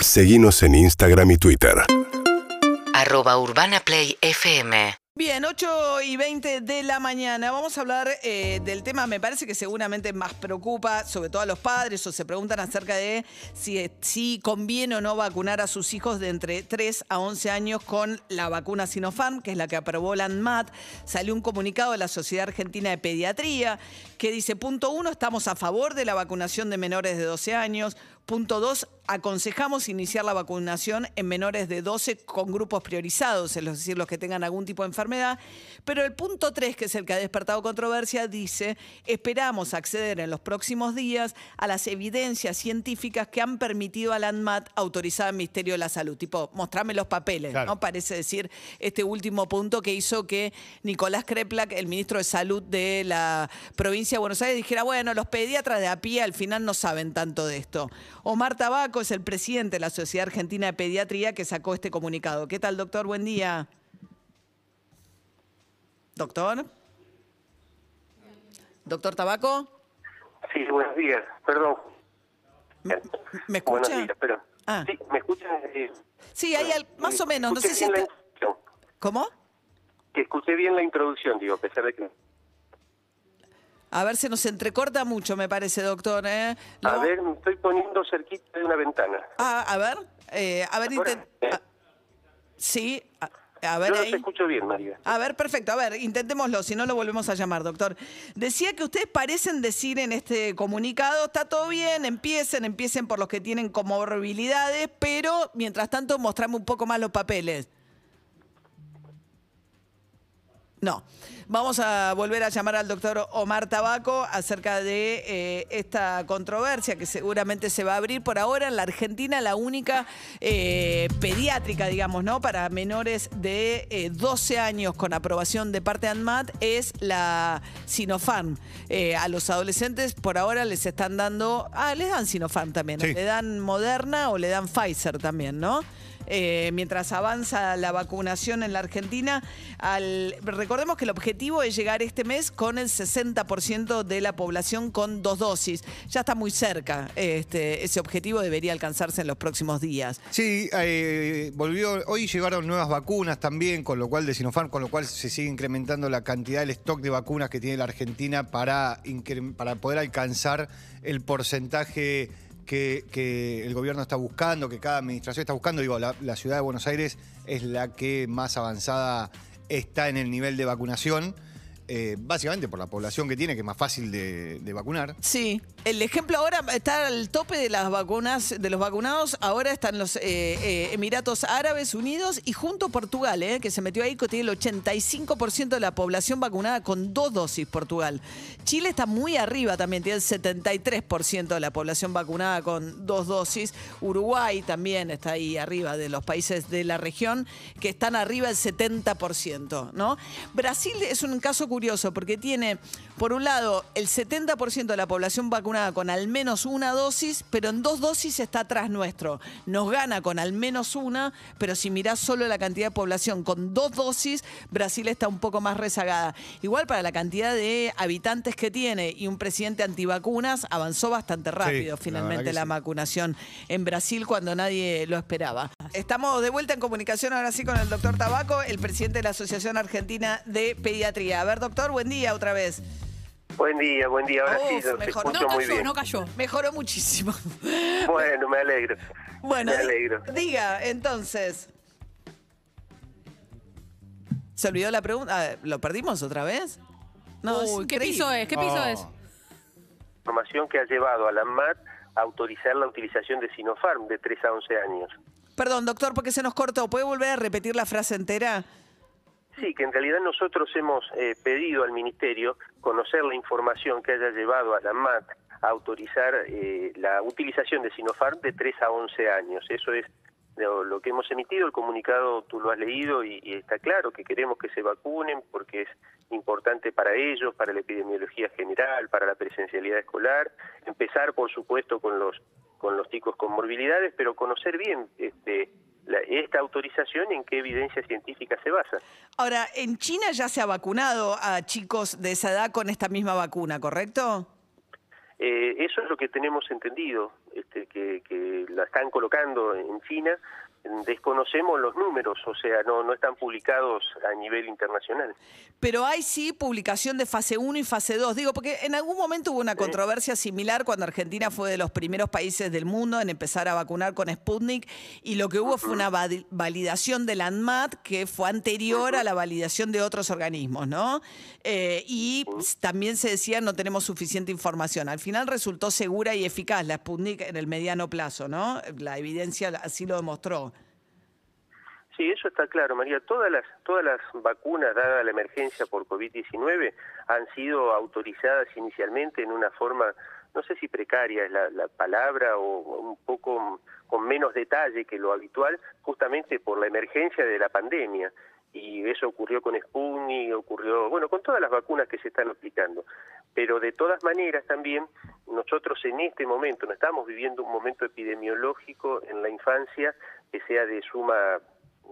Seguimos en Instagram y Twitter. arroba urbanaplayfm Bien, 8 y 20 de la mañana. Vamos a hablar eh, del tema, me parece que seguramente más preocupa, sobre todo a los padres, o se preguntan acerca de si, si conviene o no vacunar a sus hijos de entre 3 a 11 años con la vacuna Sinopharm, que es la que aprobó la ANMAT. Salió un comunicado de la Sociedad Argentina de Pediatría que dice, punto uno, estamos a favor de la vacunación de menores de 12 años. Punto dos, aconsejamos iniciar la vacunación en menores de 12 con grupos priorizados, es decir, los que tengan algún tipo de enfermedad. Pero el punto tres, que es el que ha despertado controversia, dice, esperamos acceder en los próximos días a las evidencias científicas que han permitido a la ANMAT autorizar el Ministerio de la Salud. Tipo, mostrame los papeles, Claro. ¿no? Parece decir este último punto que hizo que Nicolás Kreplak, el ministro de Salud de la provincia de Buenos Aires, dijera, bueno, los pediatras de a pie al final no saben tanto de esto. Omar Tabaco es el presidente de la Sociedad Argentina de Pediatría que sacó este comunicado. ¿Qué tal, doctor? Buen día. Doctor. Doctor Tabaco. Sí, buenos días, perdón. ¿Me, me escucha? Buenos días, pero... Ah. Sí, ¿me escuchan? Eh, Sí, hay al- más o menos. No sé si está... ¿Cómo? Que escuché bien la introducción, digo, a pesar de que... A ver, se nos entrecorta mucho, me parece, doctor. ¿eh? A ver, me estoy poniendo cerquita de una ventana. Ah, a ver, eh, a ver, Ahora, inten- eh. ah, sí, a, a ver Yo no ahí. te escucho bien, María. A ver, perfecto. A ver, intentémoslo, si no lo volvemos a llamar, doctor. Decía que ustedes parecen decir en este comunicado, está todo bien, empiecen, empiecen por los que tienen comorbilidades, pero mientras tanto mostrame un poco más los papeles. No. Vamos a volver a llamar al doctor Omar Tabaco acerca de eh, esta controversia que seguramente se va a abrir por ahora en la Argentina, la única eh, pediátrica, digamos, ¿no? Para menores de eh, 12 años con aprobación de parte de ANMAT es la Sinopharm. Eh, a los adolescentes por ahora les están dando, ah, les dan Sinopharm también, Sí. le dan Moderna o le dan Pfizer también, ¿no? Eh, mientras avanza la vacunación en la Argentina. Recordemos que el objetivo es llegar este mes con el 60% de la población con dos dosis. Ya está muy cerca. Este, ese objetivo debería alcanzarse en los próximos días. Sí, eh, volvió. Hoy llegaron nuevas vacunas también, con lo cual de Sinopharm, con lo cual se sigue incrementando la cantidad del stock de vacunas que tiene la Argentina para, para poder alcanzar el porcentaje que, el gobierno está buscando, que cada administración está buscando. Digo, la, la ciudad de Buenos Aires es la que más avanzada está en el nivel de vacunación. eh, básicamente por la población que tiene, que es más fácil de, de vacunar. Sí, el ejemplo ahora está al tope de las vacunas, de los vacunados. Ahora están los eh, eh, Emiratos Árabes Unidos y junto Portugal, eh, que se metió ahí, que tiene el 85% de la población vacunada con dos dosis, Portugal. Chile está muy arriba también, tiene el 73% de la población vacunada con dos dosis. Uruguay también está ahí arriba de los países de la región, que están arriba del 70%, ¿no? Brasil es un caso curioso porque tiene, por un lado, el 70% de la población vacunada con al menos una dosis, pero en dos dosis está atrás nuestro. Nos gana con al menos una, pero si mirás solo la cantidad de población con dos dosis, Brasil está un poco más rezagada. Igual para la cantidad de habitantes que tiene y un presidente antivacunas, avanzó bastante rápido finalmente la sí. vacunación en Brasil cuando nadie lo esperaba. Estamos de vuelta en comunicación ahora sí con el doctor Tabaco, el presidente de la Asociación Argentina de Pediatría. A ver, doctor, buen día otra vez. Buen día, buen día. Ahora sí, Uf, te mejor. escucho No muy cayó, bien. no cayó. Mejoró muchísimo. Bueno, me alegro. Bueno, me alegro. diga, entonces. ¿Se olvidó la pregunta? Ah, ¿Lo perdimos otra vez? No, Uy, ¿qué piso es? ¿Qué piso Oh. es? Información que ha llevado a la MAT a autorizar la utilización de Sinopharm de 3 a 11 años. Perdón, doctor, porque se nos cortó. ¿Puede volver a repetir la frase entera? Sí, que en realidad nosotros hemos eh, pedido al Ministerio conocer la información que haya llevado a la MAT a autorizar eh, la utilización de Sinopharm de 3 a 11 años. Eso es lo, que hemos emitido, el comunicado tú lo has leído y, y está claro que queremos que se vacunen porque es importante para ellos, para la epidemiología general, para la presencialidad escolar. Empezar, por supuesto, con los con los chicos con morbilidades, pero conocer bien este, la- esta autorización en qué evidencia científica se basa. Ahora, en China ya se ha vacunado a chicos de esa edad con esta misma vacuna, ¿correcto? Eh, eso es lo que tenemos entendido. este, que, que la están colocando en China, desconocemos los números, o sea, no, no están publicados a nivel internacional. Pero hay sí publicación de fase 1 y fase 2. Digo, porque en algún momento hubo una controversia similar cuando Argentina fue de los primeros países del mundo en empezar a vacunar con Sputnik y lo que hubo fue una vali- validación del ANMAT que fue anterior a la validación de otros organismos, ¿no? Eh, y también se decía no tenemos suficiente información. Al final resultó segura y eficaz la Sputnik en el mediano plazo, ¿no? La evidencia así lo demostró. Sí, eso está claro, María. Todas las, todas las vacunas, dada la emergencia por COVID-19, han sido autorizadas inicialmente en una forma, no sé si precaria es la, la palabra, o un poco con menos detalle que lo habitual, justamente por la emergencia de la pandemia. Y eso ocurrió con Sputnik, ocurrió, bueno, con todas las vacunas que se están aplicando. Pero de todas maneras también, nosotros en este momento, no estamos viviendo un momento epidemiológico en la infancia que sea de suma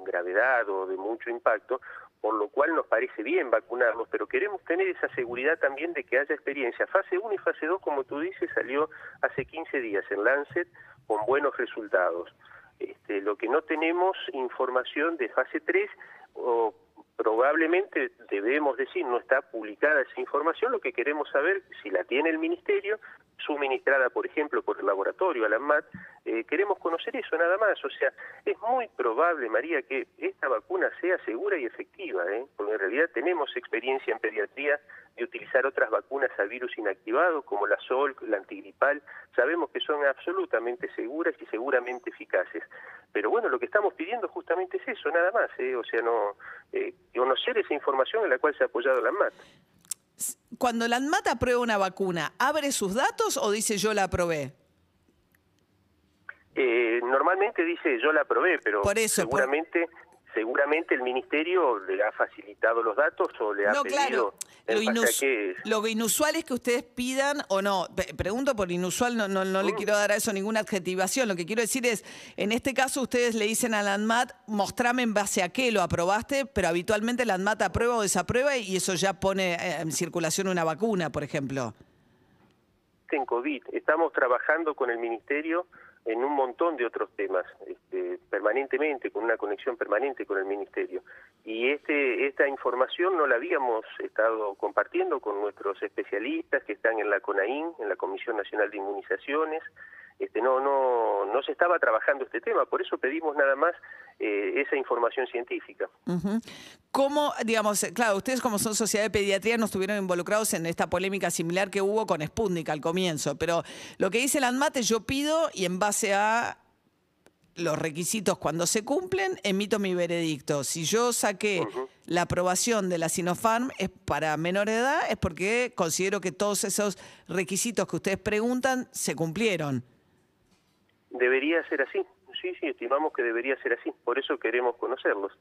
gravedad o de mucho impacto, por lo cual nos parece bien vacunarnos, pero queremos tener esa seguridad también de que haya experiencia. Fase 1 y fase 2, como tú dices, salió hace 15 días en Lancet con buenos resultados. Este, lo que no tenemos información de fase 3 o probablemente debemos decir no está publicada esa información, lo que queremos saber si la tiene el ministerio, suministrada por ejemplo por el laboratorio, Alanmat, eh, queremos conocer eso nada más, o sea, es muy probable María que esta vacuna sea segura y efectiva, ¿eh? porque en realidad tenemos experiencia en pediatría de utilizar otras vacunas a virus inactivados como la SOL, la antigripal, sabemos que son absolutamente seguras y seguramente eficaces. Pero bueno, lo que estamos pidiendo justamente es eso, nada más, ¿eh? o sea, no eh, conocer esa información en la cual se ha apoyado la ANMAT. Cuando la ANMAT aprueba una vacuna, ¿abre sus datos o dice yo la aprobé? Eh, normalmente dice yo la aprobé, pero Por eso, por- seguramente seguramente el ministerio le ha facilitado los datos o le ha No, pedido claro. Lo, inus- inusual es que ustedes pidan o no. Pregunto por inusual, no, no, no le quiero dar a eso ninguna adjetivación. Lo que quiero decir es, en este caso ustedes le dicen a la ANMAT, mostrame en base a qué lo aprobaste, pero habitualmente la ANMAT aprueba o desaprueba y eso ya pone eh, en circulación una vacuna, por ejemplo. en COVID. Estamos trabajando con el Ministerio en un montón de otros temas, este, permanentemente, con una conexión permanente con el Ministerio. Y este, esta información no la habíamos estado compartiendo con nuestros especialistas que están en la CONAIN, en la Comisión Nacional de Inmunizaciones. Este, no, no, no se estaba trabajando este tema, por eso pedimos nada más eh, esa información científica. ¿Cómo, digamos, claro, ustedes como son sociedad de pediatría no estuvieron involucrados en esta polémica similar que hubo con Sputnik al comienzo, pero lo que dice el ANMAT es yo pido y en base a los requisitos cuando se cumplen, emito mi veredicto. Si yo saqué la aprobación de la Sinopharm es para menor edad, es porque considero que todos esos requisitos que ustedes preguntan se cumplieron. Debería ser así. Sí, sí, estimamos que debería ser así. Por eso queremos conocerlos.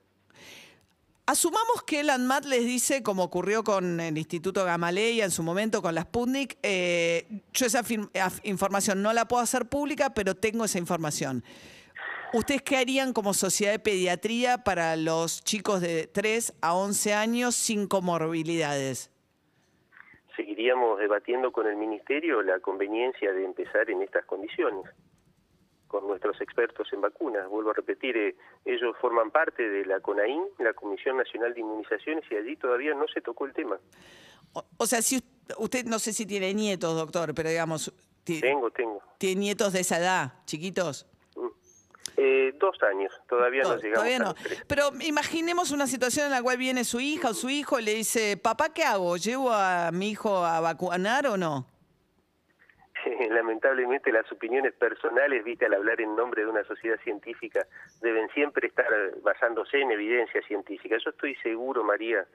Asumamos que el ANMAT les dice, como ocurrió con el Instituto Gamaleya en su momento, con la Sputnik, eh, yo esa información no la puedo hacer pública, pero tengo esa información. ¿Ustedes qué harían como sociedad de pediatría para los chicos de 3 a 11 años sin comorbilidades? Seguiríamos debatiendo con el Ministerio la conveniencia de empezar en estas condiciones, con nuestros expertos en vacunas. Vuelvo a repetir, eh, ellos forman parte de la CONAIN, la Comisión Nacional de Inmunizaciones, y allí todavía no se tocó el tema. O, o sea, si us- usted no sé si tiene nietos, doctor, pero digamos, Tengo, tengo. tiene nietos de esa edad, chiquitos. Eh, dos años, todavía no To- llegamos Todavía a no. los tres. Pero imaginemos una situación en la cual viene su hija o su hijo y le dice, papá, ¿qué hago? ¿Llevo a mi hijo a vacunar o no? Lamentablemente las opiniones personales, viste, al hablar en nombre de una sociedad científica, deben siempre estar basándose en evidencia científica. Yo estoy seguro, María,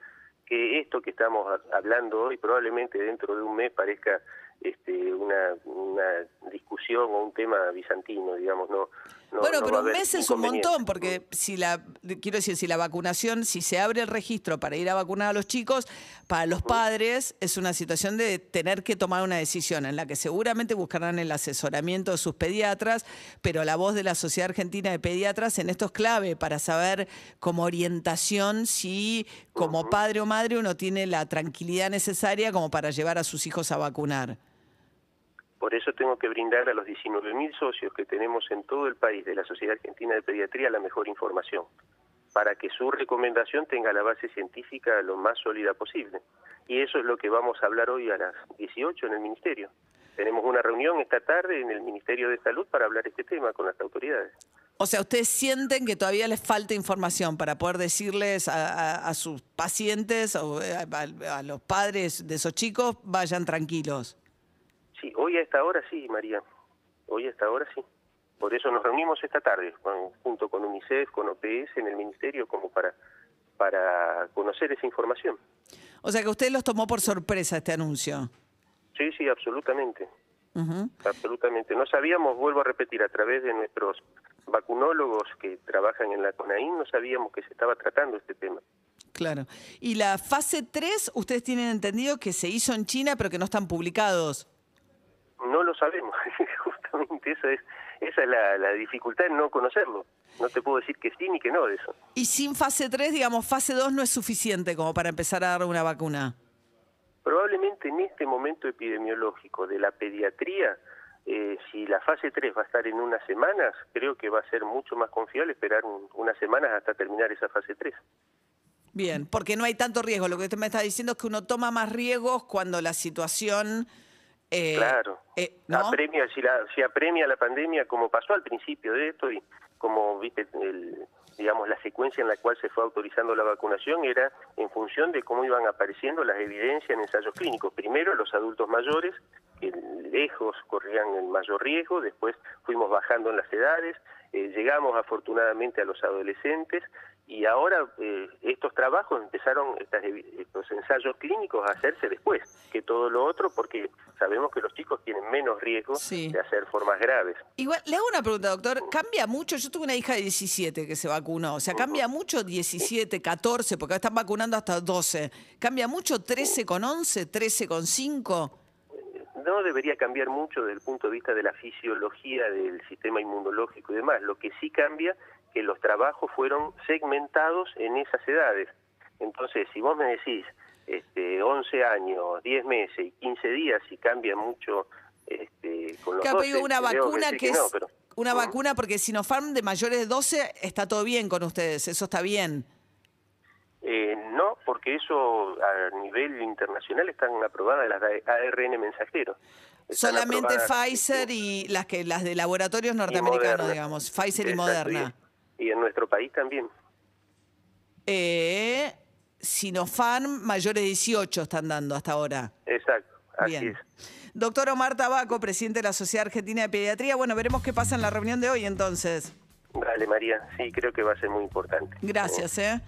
que esto que estamos ha- hablando hoy probablemente dentro de un mes parezca este, una, una discusión o un tema bizantino, digamos, no. No- bueno, no pero un mes es un montón, porque si la, quiero decir, si la vacunación, si se abre el registro para ir a vacunar a los chicos, para los padres es una situación de tener que tomar una decisión en la que seguramente buscarán el asesoramiento de sus pediatras, pero la voz de la Sociedad Argentina de Pediatras en esto es clave para saber como orientación si como padre o madre uno tiene la tranquilidad necesaria como para llevar a sus hijos a vacunar. Por eso tengo que brindar a los 19.000 socios que tenemos en todo el país de la Sociedad Argentina de Pediatría la mejor información, para que su recomendación tenga la base científica lo más sólida posible. Y eso es lo que vamos a hablar hoy a las 18 en el Ministerio. Tenemos una reunión esta tarde en el Ministerio de Salud para hablar este tema con las autoridades. O sea, ustedes sienten que todavía les falta información para poder decirles a, sus pacientes o eh, a los padres de esos chicos, vayan tranquilos. Hoy a esta hora sí, María. Hoy a esta hora sí. Por eso nos reunimos esta tarde, con- junto con UNICEF, con OPS en el Ministerio, como para, para conocer esa información. O sea que usted los tomó por sorpresa este anuncio. Sí, sí, absolutamente. Absolutamente. No sabíamos, vuelvo a repetir, a través de nuestros vacunólogos que trabajan en la CONAIN, no sabíamos que se estaba tratando este tema. Claro. Y la fase 3, ustedes tienen entendido que se hizo en China, pero que no están publicados. No lo sabemos, justamente esa es, esa es la, la dificultad en no conocerlo. No te puedo decir que sí ni que no de eso. Y sin fase 3, digamos, fase 2 no es suficiente como para empezar a dar una vacuna. Probablemente en este momento epidemiológico de la pediatría, eh, si la fase 3 va a estar en unas semanas, creo que va a ser mucho más confiable esperar un- unas semanas hasta terminar esa fase 3. Bien, porque no hay tanto riesgo. Lo que usted me está diciendo es que uno toma más riesgos cuando la situación... eh, Claro. eh, ¿no? Apremia, si, la, si apremia la pandemia, como pasó al principio de esto, y como viste, el, digamos, la secuencia en la cual se fue autorizando la vacunación era en función de cómo iban apareciendo las evidencias en ensayos clínicos. Primero los adultos mayores, que lejos corrían el mayor riesgo, después fuimos bajando en las edades, eh, llegamos afortunadamente a los adolescentes y ahora eh, estos trabajos empezaron, estas estos ensayos clínicos a hacerse después que todo lo otro porque sabemos que los chicos tienen menos riesgo Sí. de hacer formas graves. Igual, le hago una pregunta, doctor. ¿Cambia mucho? Yo tuve una hija de 17 que se vacunó. O sea, ¿cambia mucho 17, 14? Porque están vacunando hasta 12. ¿Cambia mucho 13 con 11, 13 con 5? No debería cambiar mucho desde el punto de vista de la fisiología del sistema inmunológico y demás. Lo que sí cambia que los trabajos fueron segmentados en esas edades. Entonces, si vos me decís este, 11 años, 10 meses y 15 días, si cambia mucho este, con los Claro, pero 12, digo, una vacuna decir que es... no, pero- Una ¿Mm? vacuna porque Sinopharm de mayores de 12 está todo bien con ustedes. Eso está bien. Eh, no, porque eso a nivel internacional están aprobadas las de ARN mensajeros. Están Solamente Pfizer este, y las que las de laboratorios norteamericanos, digamos. Pfizer y Exacto, Moderna. Y, en nuestro país también. Eh, Sinopharm mayores de 18 están dando hasta ahora. Exacto, así Bien. es. Doctor Omar Tabaco, presidente de la Sociedad Argentina de Pediatría. Bueno, veremos qué pasa en la reunión de hoy entonces. Dale, María, sí, creo que va a ser muy importante. Gracias, ¿eh?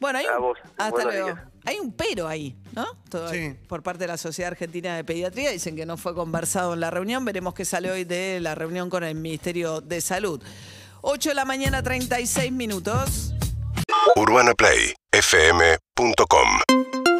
Bueno, hay A un, vos. hasta Buenos luego. días. Hay un pero ahí, ¿no? Todo- Sí. Por parte de la Sociedad Argentina de Pediatría. Dicen que no fue conversado en la reunión. Veremos qué sale hoy de la reunión con el Ministerio de Salud. 8 de la mañana, 36 minutos. UrbanaPlayFM.com